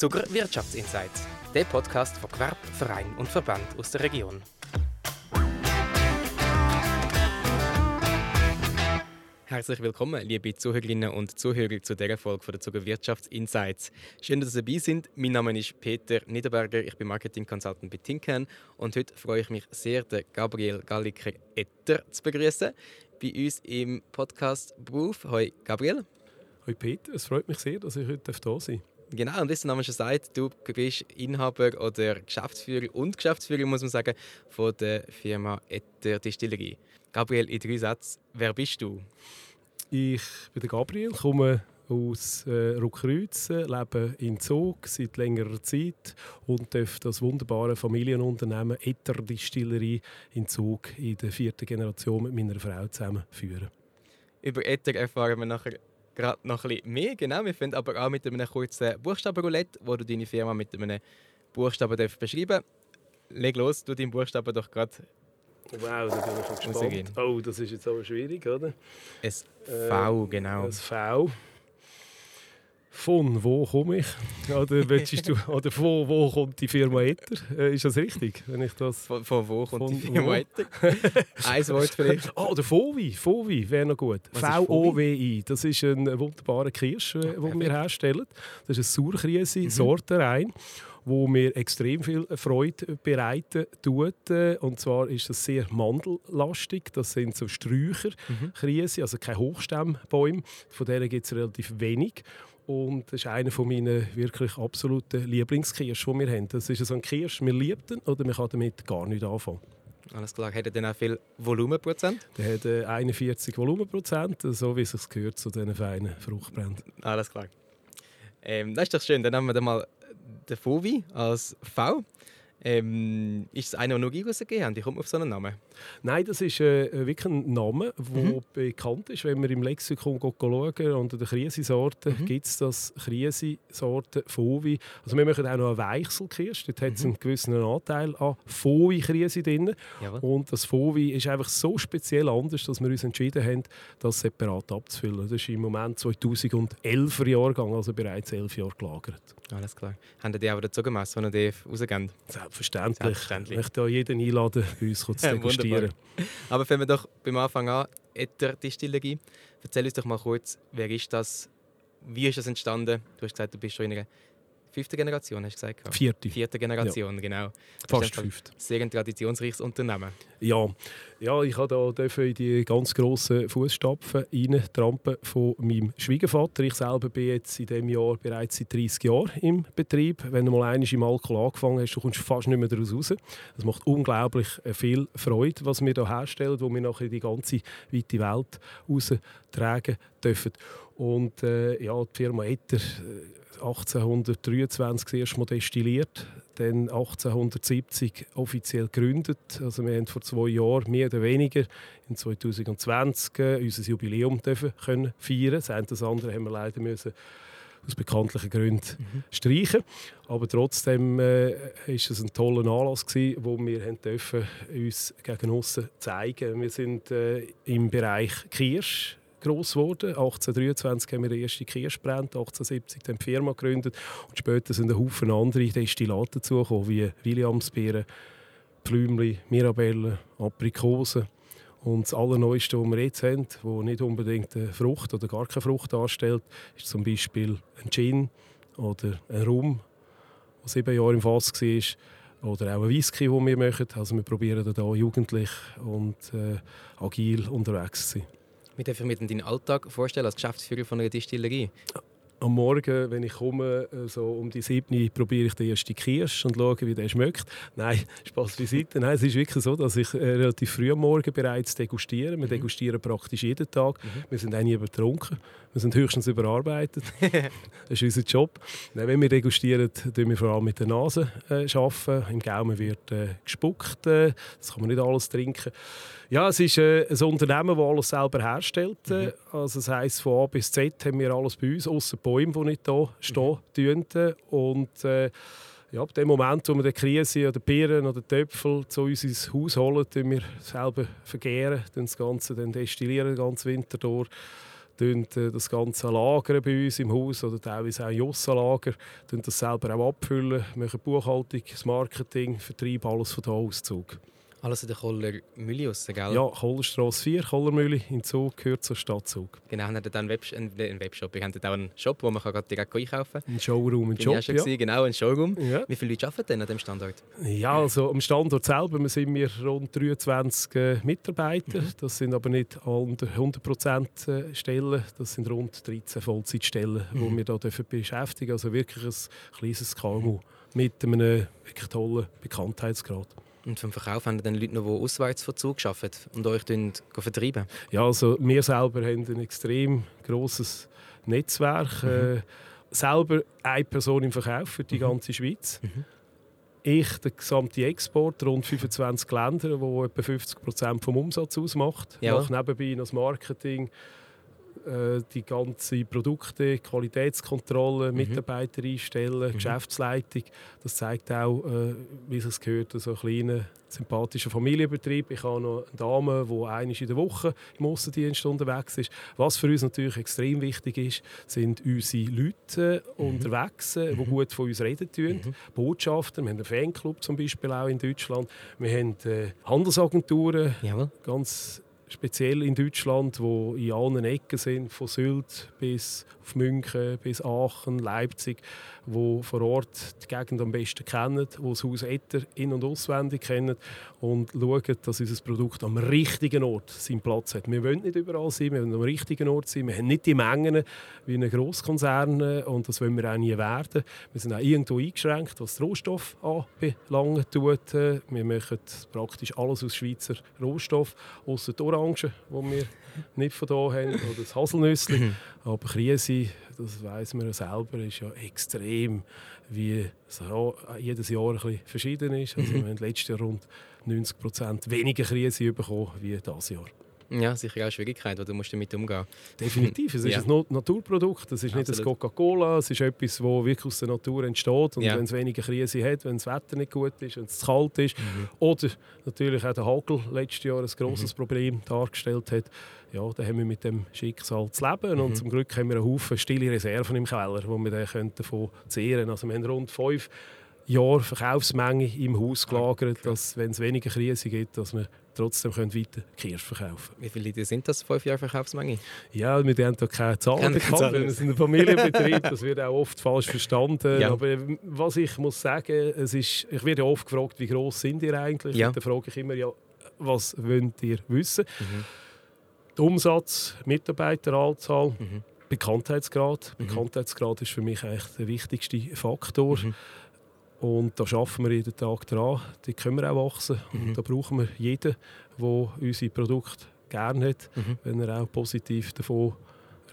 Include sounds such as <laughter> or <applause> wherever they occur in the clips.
Zucker Wirtschaftsinsights, der Podcast von Gewerb, Verein und Verband aus der Region. Herzlich willkommen, liebe Zuhörerinnen und Zuhörer, zu dieser Folge von der Zucker Wirtschaftsinsights. Schön, dass Sie dabei sind. Mein Name ist Peter Niederberger, ich bin Marketing Consultant bei Tinken und heute freue ich mich sehr, den Gabriel Galliker-Etter zu begrüßen bei uns im Podcast Beruf. Hoi Gabriel. Hoi Peter, es freut mich sehr, dass ich heute da sein darf. Genau, und der Name schon sagt, du bist Inhaber oder Geschäftsführer und Geschäftsführer, muss man sagen, von der Firma Etter Distillerie. Gabriel, in drei Sätzen, wer bist du? Ich bin der Gabriel, komme aus äh, Ruckreuz, lebe in Zug seit längerer Zeit und darf das wunderbare Familienunternehmen Etter Distillerie in Zug in der vierten Generation mit meiner Frau zusammen führen. Über Etter erfahren wir nachher gerade noch ein bisschen mehr. Genau, wir finden aber auch mit einem kurzen Buchstabenroulette, wo du deine Firma mit einem Buchstaben beschreiben darfst. Leg los, du deinen Buchstaben doch gerade Wow, da bin ich schon gespannt. Oh, das ist jetzt aber schwierig, oder? Ein V, äh, genau. Ein V. Von wo komme ich? Oder, du, <laughs> oder von wo kommt die Firma Etter? Äh, ist das richtig? Wenn ich das von, von wo kommt von die Firma Etter? <laughs> Ein Wort vielleicht. Ah, oh, der Fovi. Fovi wäre noch gut. V-O-W-I. Das ist ein wunderbarer Kirsch, den äh, wir herstellen. Das ist eine Sauerkrise, mhm. Sortenrein wo mir extrem viel Freude bereiten tut. Und zwar ist das sehr mandellastig. Das sind so Sträucher, mhm. also keine Hochstemmbäume. Von denen gibt es relativ wenig. Und das ist einer meiner wirklich absoluten Lieblingskirschen, die wir haben. Das ist so ein Kirsch, wir lieben ihn oder man kann damit gar nicht anfangen. Alles klar. Hat er dann auch viel Volumenprozent? Der hat äh, 41 Volumenprozent, so wie es sich gehört zu diesen feinen Fruchtbränden. Alles klar. Ähm, das ist doch schön. Dann haben wir dann mal den Fovi als V. Ähm, ist es einer, der noch rausgegeben hat? Wie kommt man auf so einen Namen? Nein, das ist äh, wirklich ein Name, der mhm. bekannt ist. Wenn wir im Lexikon schauen, unter den Krisensorten mhm. gibt es das Krisensorten Fovi. Also wir machen auch noch eine Weichselkirsch. Dort hat es mhm. einen gewissen Anteil an Fovi-Krise drin. Jawohl. Und das Fovi ist einfach so speziell anders, dass wir uns entschieden haben, das separat abzufüllen. Das ist im Moment 2011 Jahrgang, also bereits elf Jahre gelagert. Alles klar. Haben die auch dazu gemessen, die die rausgeben? Selbstverständlich. Selbstverständlich. Ich möchte jeden einladen, bei uns zu <laughs> degustieren. Aber fangen wir doch beim Anfang an. Etter Distillerie. Erzähl uns doch mal kurz, wer ist das? Wie ist das entstanden? Du hast gesagt, du bist schon in einer fünfte Generation, hast du gesagt? Vierte. Vierte Generation, ja. genau. Fast fünfte. Sehr ein traditionsreiches Unternehmen. Ja, ja ich durfte da in die ganz grossen Fußstapfen trampen von meinem Schwiegervater. Ich selber bin jetzt in diesem Jahr bereits seit 30 Jahren im Betrieb. Wenn du mal einmal im Alkohol angefangen hast, du kommst fast nicht mehr daraus raus. Es macht unglaublich viel Freude, was wir hier herstellen, wo wir nachher in die ganze weite Welt raustragen dürfen. Und äh, ja, die Firma Etter 1823 das erste Mal destilliert, dann 1870 offiziell gegründet. Also wir haben vor zwei Jahren mehr oder weniger in 2020 äh, unser Jubiläum dürfen können feiern. Das eine das andere haben wir leider müssen aus bekanntlichen Gründen mhm. streichen. Aber trotzdem äh, ist es ein toller Anlass gewesen, wo wir haben dürfen, uns gegen aussen zeigen. Wir sind äh, im Bereich Kirsch gross geworden. 1823 haben wir den ersten Kirsch gebrannt, 1870 haben die Firma gegründet und später sind ein Haufen andere Destillate dazugekommen, wie Williamsbeeren, Pflümli, Mirabelle, Aprikosen. Und das Allerneueste, was wir jetzt haben, das nicht unbedingt eine Frucht oder gar keine Frucht darstellt, ist zum Beispiel ein Gin oder ein Rum, der sieben Jahre im Fass war oder auch ein Whisky, den wir machen. Also wir probieren da jugendlich und äh, agil unterwegs zu sein. Wie darf ich mir deinen Alltag vorstellen als Geschäftsführer von einer Distillerie? am Morgen, wenn ich komme, äh, so um die 7 probiere ich den ersten Kirsch und schaue, wie der schmeckt. Nein, <laughs> Spaß beiseite. Nein, es ist wirklich so, dass ich äh, relativ früh am Morgen bereits degustiere. Wir mhm. degustieren praktisch jeden Tag. Mhm. Wir sind auch nie übertrunken. Wir sind höchstens überarbeitet. <laughs> das ist unser Job. Wenn wir degustieren, tun wir vor allem mit der Nase äh, arbeiten. Im Gaumen wird äh, gespuckt. Äh, das kann man nicht alles trinken. Ja, es ist äh, ein Unternehmen, das alles selber herstellt. Mhm. Also das heisst, von A bis Z haben wir alles bei uns, außer Bäume, die nicht hier stehen. Mhm. Und äh, ja, ab dem Moment, wo wir die Krise oder Birnen oder Töpfel zu uns ins Haus holen, wir selber vergehren, das Ganze dann destillieren den ganzen Winter durch das ganze Lager bei uns im Haus oder teilweise auch Jossa-Lager, das selber auch abfüllen, machen Buchhaltung, das Marketing, Vertrieb, alles von da aus Zug. Alles in der Koller Mühle raus, gell? Ja, Kollerstrasse 4, Kollermühle in Zug, gehört zur Stadt Zug. Genau, wir haben dann einen, Web einen Webshop. Wir haben dort auch einen Shop, wo man direkt einkaufen kann. Ein Showroom, ein Shop, ja. Gewesen, genau, ein Showroom. Ja. Wie viele Leute arbeiten denn an diesem Standort? Ja, also am Standort selber sind wir rund 23 äh, Mitarbeiter. Mhm. Das sind aber nicht unter 100% äh, Stellen. Das sind rund 13 Vollzeitstellen, mhm. die wir hier beschäftigen Also wirklich ein kleines KMU mit einem wirklich tollen Bekanntheitsgrad. Und vom Verkauf haben dann Leute noch, die auswärts von Zug arbeiten und euch vertreiben? Ja, also wir selber haben ein extrem grosses Netzwerk. Mhm. Äh, selber eine Person im Verkauf für die mhm. ganze Schweiz. Mhm. Ich, der gesamte Export, rund 25 Länder, wo etwa 50 Prozent vom Umsatz ausmacht. Ja. Mache nebenbei das Marketing, die ganzen Produkte, Qualitätskontrolle, mhm. Mitarbeiter einstellen, mhm. Geschäftsleitung. Das zeigt auch, äh, wie es gehört, so ein kleiner, sympathischer Familienbetrieb. Ich habe noch eine Dame, die einmal in der Woche im Aussendienst unterwegs ist. Was für uns natürlich extrem wichtig ist, sind unsere Leute mhm. unterwegs, die mhm. gut von uns reden tun. Mhm. Botschafter, wir haben einen Fanclub zum Beispiel auch in Deutschland. Wir haben äh, Handelsagenturen, Jawohl. ganz speziell in Deutschland, wo in allen Ecken sind, von Sylt bis auf München, bis Aachen, Leipzig, wo vor Ort die Gegend am besten kennen, wo das Haus Etter in- und auswendig kennen und schauen, dass unser Produkt am richtigen Ort seinen Platz hat. Wir wollen nicht überall sein, wir wollen am richtigen Ort sein. Wir haben nicht die Mengen wie ein Grosskonzern und das wollen wir auch nie werden. Wir sind auch irgendwo eingeschränkt, was Rohstoff anbelangt. Tut. Wir machen praktisch alles aus Schweizer Rohstoff, außer die Orangen, die wir nicht von hier haben, oder das Haselnüsse. Mhm. <laughs> Aber Krise, das weiß man ja selber, ist ja extrem, wie es jedes Jahr ein bisschen verschieden ist. Also mhm. wir haben letztes Jahr rund 90 Prozent weniger Krise bekommen wie dieses Jahr. Ja, sicher auch Schwierigkeit, du musst damit umgehen. Definitiv, es ist ja. ein Naturprodukt, es ist Absolut. nicht ein Coca-Cola, es ist etwas, das wirklich aus der Natur entsteht und ja. wenn es weniger Krise hat, wenn das Wetter nicht gut ist, wenn es zu kalt ist mhm. oder natürlich auch der Hagel letztes Jahr ein grosses mhm. Problem dargestellt hat, ja, dann haben wir mit dem Schicksal zu leben mhm. und zum Glück haben wir einen Haufen stille Reserven im Keller, wo wir dann davon zehren können. Also wir haben rund fünf Jahre Verkaufsmenge im Haus gelagert, dass wenn es weniger Krise gibt, dass wir trotzdem können weiter Kirsch verkaufen Wie viele Liter sind das, fünf Jahre Verkaufsmenge? Ja, wir haben da keine Zahlen bekannt, weil es ein Familienbetrieb <laughs> das wird auch oft falsch verstanden. Ja. Aber was ich muss sagen, es ist, ich werde oft gefragt, wie groß sind ihr eigentlich? Ja. Dann frage ich immer, ja, was wollt ihr wissen? Mhm. Der Umsatz, Mitarbeiteranzahl, mhm. Bekanntheitsgrad. Mhm. Bekanntheitsgrad ist für mich eigentlich der wichtigste Faktor. Mhm. Und da arbeiten wir jeden Tag dran. Die können wir auch wachsen. Mhm. Und da brauchen wir jeden, der unsere Produkte gerne hat, mhm. wenn er auch positiv davon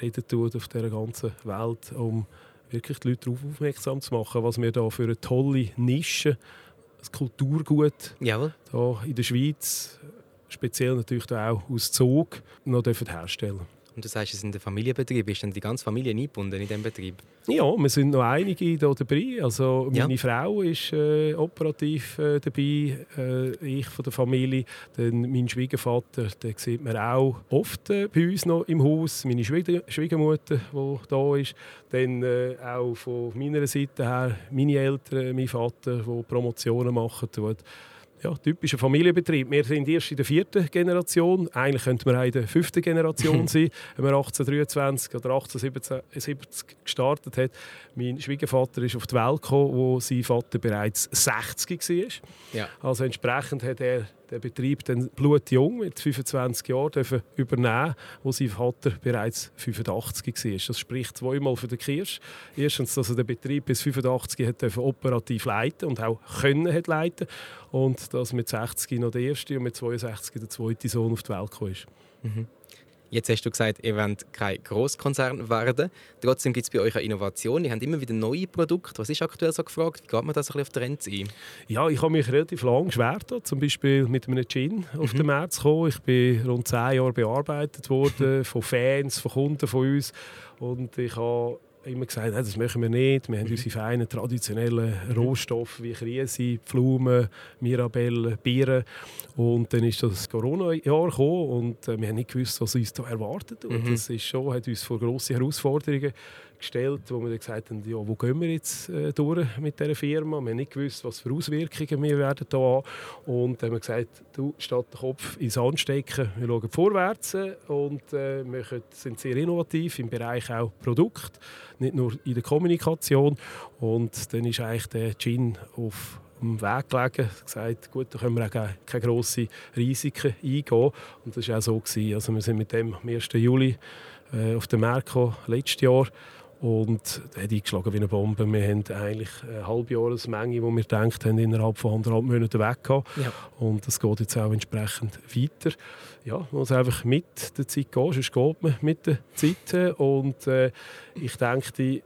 reden tut auf dieser ganzen Welt, um wirklich die Leute darauf aufmerksam zu machen, was wir da für eine tolle Nische, das Kulturgut Jawohl. da in der Schweiz, speziell natürlich auch aus Zug, noch herstellen dürfen. Und du sagst, es ist ein Familienbetrieb. Ist denn die ganze Familie eingebunden in diesem Betrieb? Ja, wir sind noch einige hier dabei. Also meine ja. Frau ist äh, operativ äh, dabei, äh, ich von der Familie. Dann mein Schwiegervater, den sieht man auch oft äh, bei uns noch im Haus. Meine Schwieger Schwiegermutter, die da ist. Dann äh, auch von meiner Seite her meine Eltern, mein Vater, der Promotionen machen tut ja, typischer Familienbetrieb. Wir sind erst in der vierten Generation. Eigentlich könnte man auch in der fünften Generation <laughs> sein, wenn man 1823 oder 1870 gestartet hat. Mein Schwiegervater ist auf die Welt gekommen, wo sein Vater bereits 60 war. Ja. Also entsprechend hat er den Betrieb dann blutjung mit 25 Jahren dürfen übernehmen, wo sein Vater bereits 85 war. Das spricht zweimal für den Kirsch. Erstens, dass er den Betrieb bis 85 hat dürfen operativ leiten und auch können hat leiten und dass mit 60 noch der erste und mit 62 der zweite Sohn auf die Welt kam. Mhm. Jetzt hast du gesagt, ihr wollt kein Grosskonzern werden. Trotzdem gibt es bei euch eine Innovation. Ihr habt immer wieder neue Produkte. Was ist aktuell so gefragt? Wie geht man das ein bisschen auf Trends ein? Ja, ich habe mich relativ lange schwer zum Beispiel mit einem Gin auf mhm. den März gekommen. Ich bin rund zehn Jahre bearbeitet worden <laughs> von Fans, von Kunden von uns. Und ich habe immer gesagt, das machen wir nicht. Wir haben unsere feinen, traditionellen Rohstoffe wie Krise, Pflaumen, Mirabelle, Bieren. Und dann ist das Corona-Jahr gekommen und äh, wir haben nicht gewusst, was uns da erwartet. Und mhm. das ist schon, hat uns vor grosse Herausforderungen gestellt, wo wir dann gesagt haben, ja, wo gehen wir jetzt äh, durch mit dieser Firma? Wir haben nicht gewusst, was für Auswirkungen wir werden da haben. Und dann haben wir gesagt, du, statt den Kopf ins Sand stecken, wir schauen vorwärts und äh, wir sind sehr innovativ im Bereich auch Produkt, nicht nur in der Kommunikation. Und dann ist eigentlich der Gin auf dem Weg gelegen, gesagt, gut, da können wir auch keine, grossen Risiken eingehen. Und das war auch so. Gewesen. Also wir sind mit dem am 1. Juli äh, auf den Merco letztes Jahr und hat eingeschlagen wie eine Bombe. Wir haben eigentlich eine Halbjahresmenge, die wir gedacht haben, innerhalb von anderthalb Monaten weg ja. Und das geht jetzt auch entsprechend weiter. Ja, man muss einfach mit der Zeit gehen, sonst geht man mit der Zeit. Und äh, ich denke,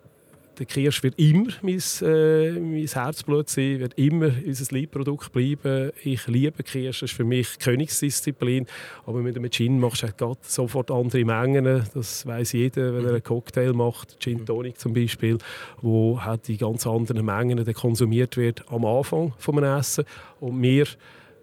der Kirsch wird immer mein, äh, mein Herzblut sein, wird immer unser Liebprodukt bleiben. Ich liebe Kirsch, das ist für mich Königsdisziplin. Aber mit einem Gin machst du halt sofort andere Mengen. Das weiß jeder, wenn er einen Cocktail macht, Gin Tonic zum Beispiel, wo halt die ganz anderen Mengen konsumiert wird am Anfang des Essen. Und wir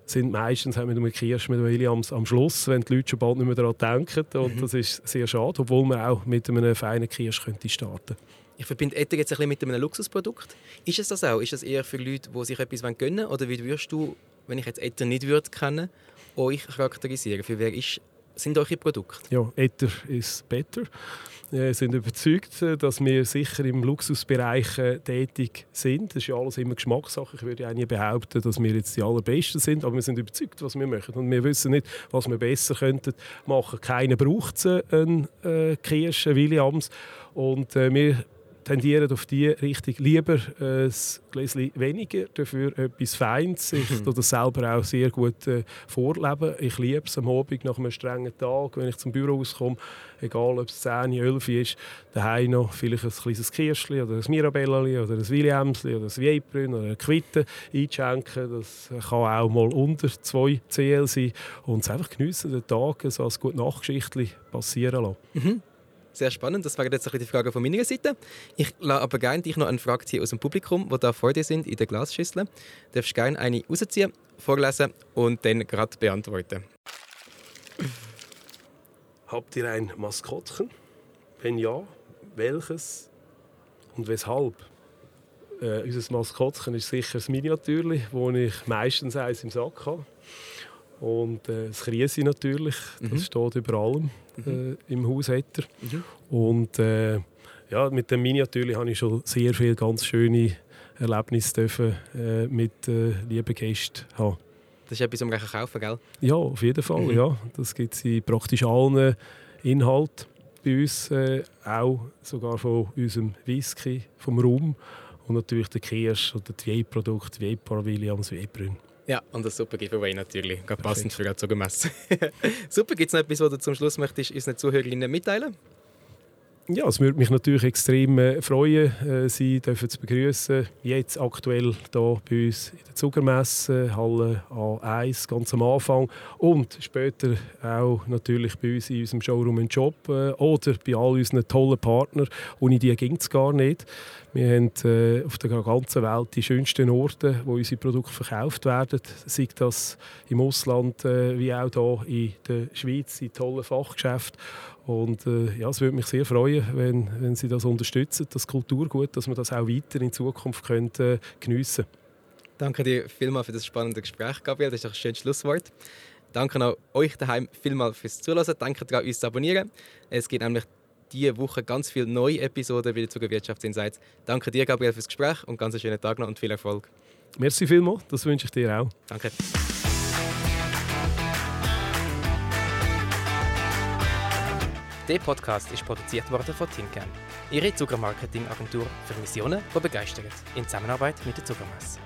sind meistens mit einem Kirsch mit Williams am Schluss, wenn die Leute schon bald nicht mehr daran denken. Und mhm. das ist sehr schade, obwohl man auch mit einem feinen Kirsch könnte starten könnte. Ich verbinde Etter jetzt ein bisschen mit einem Luxusprodukt. Ist es das auch? Ist das eher für Leute, die sich etwas gönnen wollen? Oder wie würdest du, wenn ich jetzt Etter nicht würde kennen, euch charakterisieren? Für wer ist, sind eure Produkte? Ja, Etter ist better. Wir sind überzeugt, dass wir sicher im Luxusbereich äh, tätig sind. Das ist ja alles immer Geschmackssache. Ich würde ja nie behaupten, dass wir jetzt die Allerbesten sind, aber wir sind überzeugt, was wir machen. Und wir wissen nicht, was wir besser könnten machen. Keiner braucht einen äh, Kirsch, Williams. Und äh, wir tendieren auf die Richtung lieber ein Gläschen weniger, dafür etwas Feines. Ich mhm. das selber auch sehr gut äh, vorleben. Ich liebe es am Abend nach einem strengen Tag, wenn ich zum Büro auskomme, egal ob es 10, 11 ist, daheim noch vielleicht ein kleines Kirschli oder ein Mirabellli oder ein Williamsli oder ein Viebrün oder eine Quitte einschenken. Das kann auch mal unter 2 CL sein und es einfach geniessen, den Tag so als gute Nachgeschichte passieren lassen. Mhm. Sehr spannend. Das wäre jetzt die Frage von meiner Seite. Ich lasse aber gerne dich noch eine Frage ziehen aus dem Publikum, die da vor dir sind in der Glasschüssel. Du darfst gerne eine rausziehen, vorlesen und dann gerade beantworten. Habt ihr ein Maskottchen? Wenn ja, welches und weshalb? Äh, unser Maskottchen ist sicher das Miniatürli, wo ich meistens eins im Sack habe. Und äh, das Krise natürlich, das mhm. steht über allem mhm. äh, im Haus. Mhm. Und äh, ja, mit dem Miniatur habe ich schon sehr viele ganz schöne Erlebnisse dürfen, äh, mit äh, lieben Gästen haben. Das ist etwas, um man kaufen gell? Ja, auf jeden Fall. Mhm. Ja. Das gibt es in praktisch allen Inhalten bei uns, äh, auch sogar von unserem Whisky, vom Rum und natürlich der Kirsch oder die Weinprodukte, Weipar Williams, Weibrünn. Ja, und das super Giveaway natürlich. Gerade passend für die Zugemesse. <laughs> super, gibt es noch etwas, was du zum Schluss möchtest, unseren Zuhörerinnen mitteilen? Ja, es würde mich natürlich extrem äh, freuen, äh, Sie dürfen zu begrüßen. Jetzt aktuell hier bei uns in der Zuckermesse, Halle A1, ganz am Anfang. Und später auch natürlich bei uns in unserem Showroom und Job äh, oder bei all unseren tollen Partnern. Ohne die ging es gar nicht. Wir haben äh, auf der ganzen Welt die schönsten Orte, wo unsere Produkte verkauft werden. Sei das im Ausland äh, wie auch hier in der Schweiz, in tollen Fachgeschäften. Und äh, ja, es würde mich sehr freuen, wenn, wenn Sie das unterstützen, das Kulturgut, dass wir das auch weiter in Zukunft können, äh, geniessen Danke dir vielmals für das spannende Gespräch, Gabriel. Das ist ein schönes Schlusswort. Danke auch euch daheim vielmals fürs Zuhören. Danke daran, uns zu abonnieren. Es gibt nämlich diese Woche ganz viele neue Episoden wieder zu Wirtschaftsinsights. Danke dir, Gabriel, fürs Gespräch und ganz einen schönen Tag noch und viel Erfolg. Merci vielmals, das wünsche ich dir auch. Danke. Der Podcast ist produziert worden von Tinken, Ihre Zuckermarketingagentur für Missionen, die begeistern, in Zusammenarbeit mit der Zuckermesse.